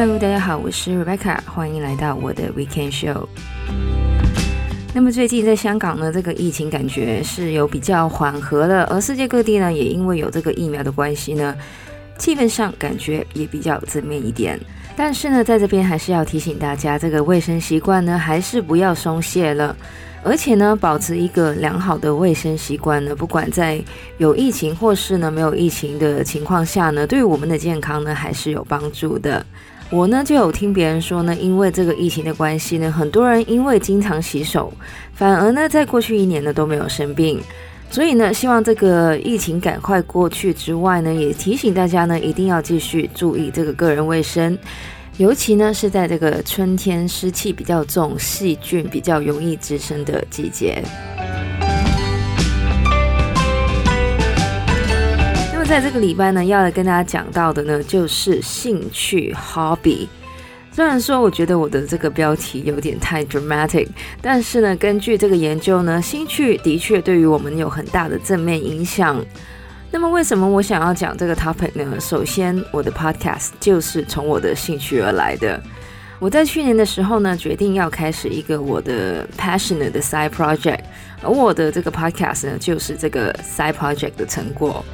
Hello，大家好，我是 Rebecca，欢迎来到我的 Weekend Show。那么最近在香港呢，这个疫情感觉是有比较缓和了，而世界各地呢，也因为有这个疫苗的关系呢，气氛上感觉也比较正面一点。但是呢，在这边还是要提醒大家，这个卫生习惯呢，还是不要松懈了。而且呢，保持一个良好的卫生习惯呢，不管在有疫情或是呢没有疫情的情况下呢，对于我们的健康呢，还是有帮助的。我呢就有听别人说呢，因为这个疫情的关系呢，很多人因为经常洗手，反而呢在过去一年呢都没有生病。所以呢，希望这个疫情赶快过去之外呢，也提醒大家呢，一定要继续注意这个个人卫生，尤其呢是在这个春天湿气比较重、细菌比较容易滋生的季节。在这个礼拜呢，要来跟大家讲到的呢，就是兴趣 （hobby）。虽然说我觉得我的这个标题有点太 dramatic，但是呢，根据这个研究呢，兴趣的确对于我们有很大的正面影响。那么，为什么我想要讲这个 topic 呢？首先，我的 podcast 就是从我的兴趣而来的。我在去年的时候呢，决定要开始一个我的 passionate 的 side project，而我的这个 podcast 呢，就是这个 side project 的成果。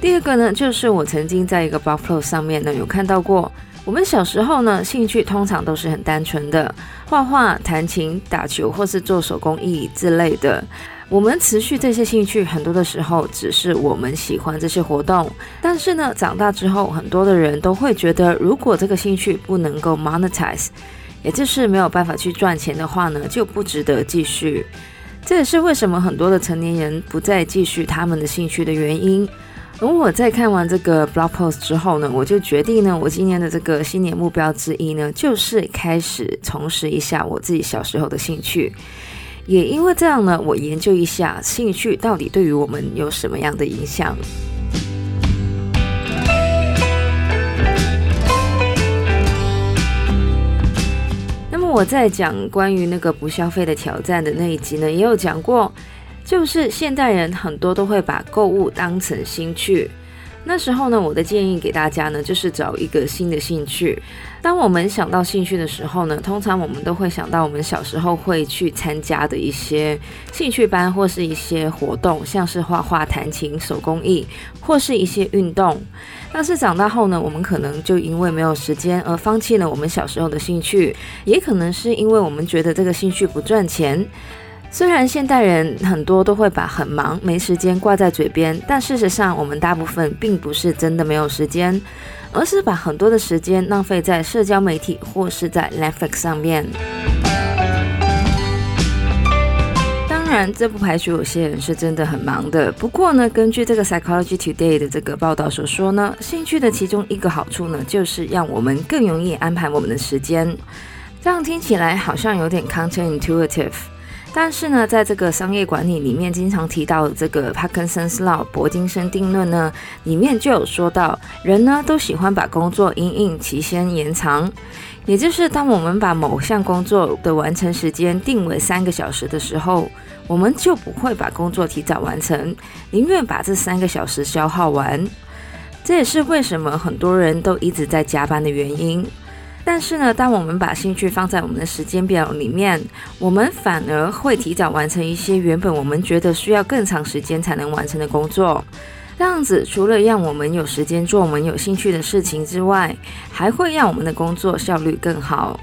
第二个呢，就是我曾经在一个 blog post 上面呢有看到过，我们小时候呢兴趣通常都是很单纯的，画画、弹琴、打球或是做手工艺之类的。我们持续这些兴趣，很多的时候只是我们喜欢这些活动。但是呢，长大之后，很多的人都会觉得，如果这个兴趣不能够 monetize，也就是没有办法去赚钱的话呢，就不值得继续。这也是为什么很多的成年人不再继续他们的兴趣的原因。而我在看完这个 blog post 之后呢，我就决定呢，我今年的这个新年目标之一呢，就是开始重拾一下我自己小时候的兴趣。也因为这样呢，我研究一下兴趣到底对于我们有什么样的影响。那么我在讲关于那个不消费的挑战的那一集呢，也有讲过。就是现代人很多都会把购物当成兴趣。那时候呢，我的建议给大家呢，就是找一个新的兴趣。当我们想到兴趣的时候呢，通常我们都会想到我们小时候会去参加的一些兴趣班或是一些活动，像是画画、弹琴、手工艺，或是一些运动。但是长大后呢，我们可能就因为没有时间而放弃了我们小时候的兴趣，也可能是因为我们觉得这个兴趣不赚钱。虽然现代人很多都会把很忙、没时间挂在嘴边，但事实上，我们大部分并不是真的没有时间，而是把很多的时间浪费在社交媒体或是在 Netflix 上面。当然，这不排除有些人是真的很忙的。不过呢，根据这个 Psychology Today 的这个报道所说呢，兴趣的其中一个好处呢，就是让我们更容易安排我们的时间。这样听起来好像有点 counterintuitive。但是呢，在这个商业管理里面，经常提到这个 Parkinson's Law 柏金森定论呢，里面就有说到，人呢都喜欢把工作因应期限延长，也就是当我们把某项工作的完成时间定为三个小时的时候，我们就不会把工作提早完成，宁愿把这三个小时消耗完。这也是为什么很多人都一直在加班的原因。但是呢，当我们把兴趣放在我们的时间表里面，我们反而会提早完成一些原本我们觉得需要更长时间才能完成的工作。这样子，除了让我们有时间做我们有兴趣的事情之外，还会让我们的工作效率更好。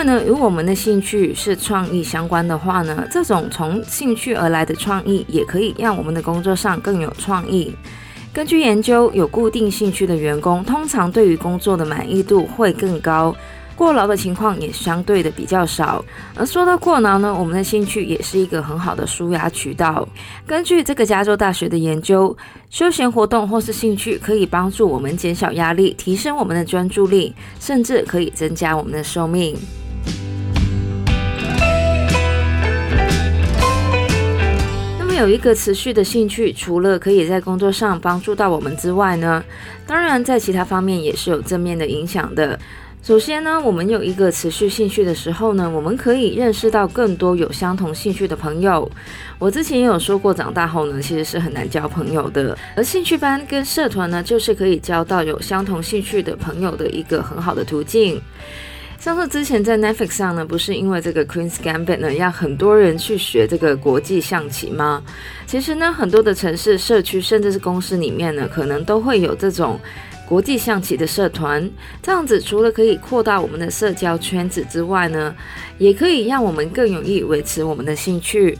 外呢，如果我们的兴趣是创意相关的话呢，这种从兴趣而来的创意也可以让我们的工作上更有创意。根据研究，有固定兴趣的员工通常对于工作的满意度会更高，过劳的情况也相对的比较少。而说到过劳呢，我们的兴趣也是一个很好的舒压渠道。根据这个加州大学的研究，休闲活动或是兴趣可以帮助我们减小压力，提升我们的专注力，甚至可以增加我们的寿命。有一个持续的兴趣，除了可以在工作上帮助到我们之外呢，当然在其他方面也是有正面的影响的。首先呢，我们有一个持续兴趣的时候呢，我们可以认识到更多有相同兴趣的朋友。我之前也有说过，长大后呢，其实是很难交朋友的。而兴趣班跟社团呢，就是可以交到有相同兴趣的朋友的一个很好的途径。像是之前在 Netflix 上呢，不是因为这个 Queen's Gambit 呢，让很多人去学这个国际象棋吗？其实呢，很多的城市、社区，甚至是公司里面呢，可能都会有这种。国际象棋的社团，这样子除了可以扩大我们的社交圈子之外呢，也可以让我们更容易维持我们的兴趣。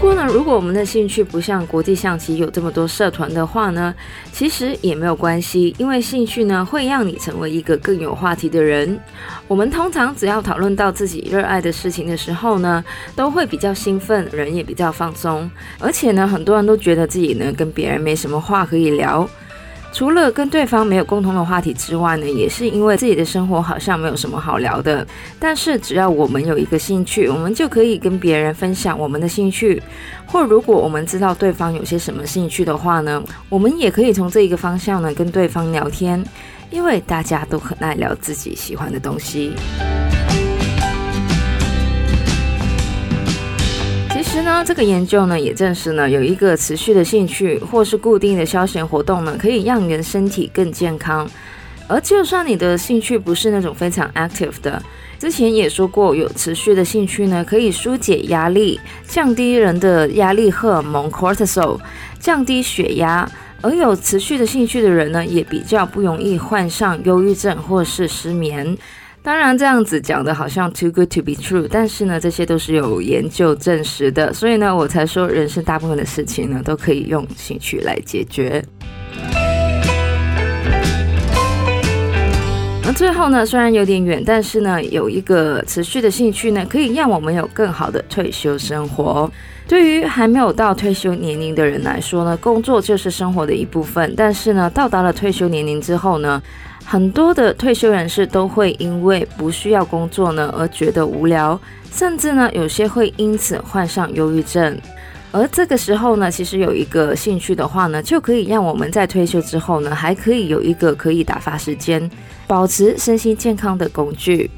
不过呢，如果我们的兴趣不像国际象棋有这么多社团的话呢，其实也没有关系，因为兴趣呢会让你成为一个更有话题的人。我们通常只要讨论到自己热爱的事情的时候呢，都会比较兴奋，人也比较放松，而且呢，很多人都觉得自己呢跟别人没什么话可以聊。除了跟对方没有共同的话题之外呢，也是因为自己的生活好像没有什么好聊的。但是只要我们有一个兴趣，我们就可以跟别人分享我们的兴趣。或如果我们知道对方有些什么兴趣的话呢，我们也可以从这一个方向呢跟对方聊天，因为大家都很爱聊自己喜欢的东西。其实呢，这个研究呢也证实呢，有一个持续的兴趣或是固定的消闲活动呢，可以让人身体更健康。而就算你的兴趣不是那种非常 active 的，之前也说过，有持续的兴趣呢，可以纾解压力，降低人的压力荷尔蒙 cortisol，降低血压。而有持续的兴趣的人呢，也比较不容易患上忧郁症或是失眠。当然，这样子讲的好像 too good to be true，但是呢，这些都是有研究证实的，所以呢，我才说人生大部分的事情呢，都可以用兴趣来解决。最后呢，虽然有点远，但是呢，有一个持续的兴趣呢，可以让我们有更好的退休生活。对于还没有到退休年龄的人来说呢，工作就是生活的一部分，但是呢，到达了退休年龄之后呢，很多的退休人士都会因为不需要工作呢而觉得无聊，甚至呢有些会因此患上忧郁症。而这个时候呢，其实有一个兴趣的话呢，就可以让我们在退休之后呢，还可以有一个可以打发时间、保持身心健康的工具。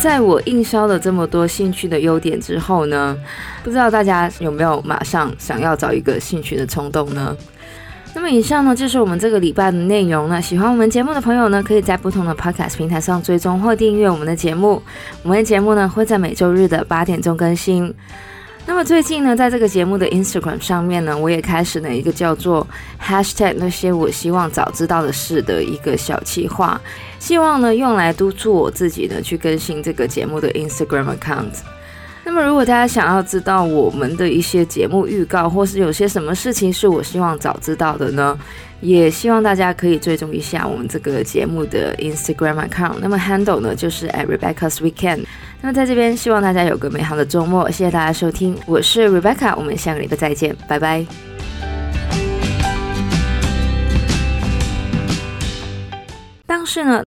在我硬烧了这么多兴趣的优点之后呢，不知道大家有没有马上想要找一个兴趣的冲动呢？那么以上呢，就是我们这个礼拜的内容了。喜欢我们节目的朋友呢，可以在不同的 Podcast 平台上追踪或订阅我们的节目。我们的节目呢，会在每周日的八点钟更新。那么最近呢，在这个节目的 Instagram 上面呢，我也开始了一个叫做 Hashtag 那些我希望早知道的事的一个小计划，希望呢用来督促我自己呢去更新这个节目的 Instagram account。那么如果大家想要知道我们的一些节目预告，或是有些什么事情是我希望早知道的呢，也希望大家可以追踪一下我们这个节目的 Instagram account。那么 handle 呢就是 at Rebecca's Weekend。那么在这边，希望大家有个美好的周末，谢谢大家收听，我是 Rebecca，我们下个礼拜再见，拜拜。但是呢，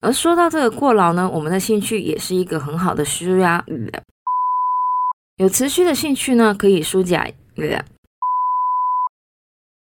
而说到这个过劳呢，我们的兴趣也是一个很好的舒压，有持续的兴趣呢，可以舒解。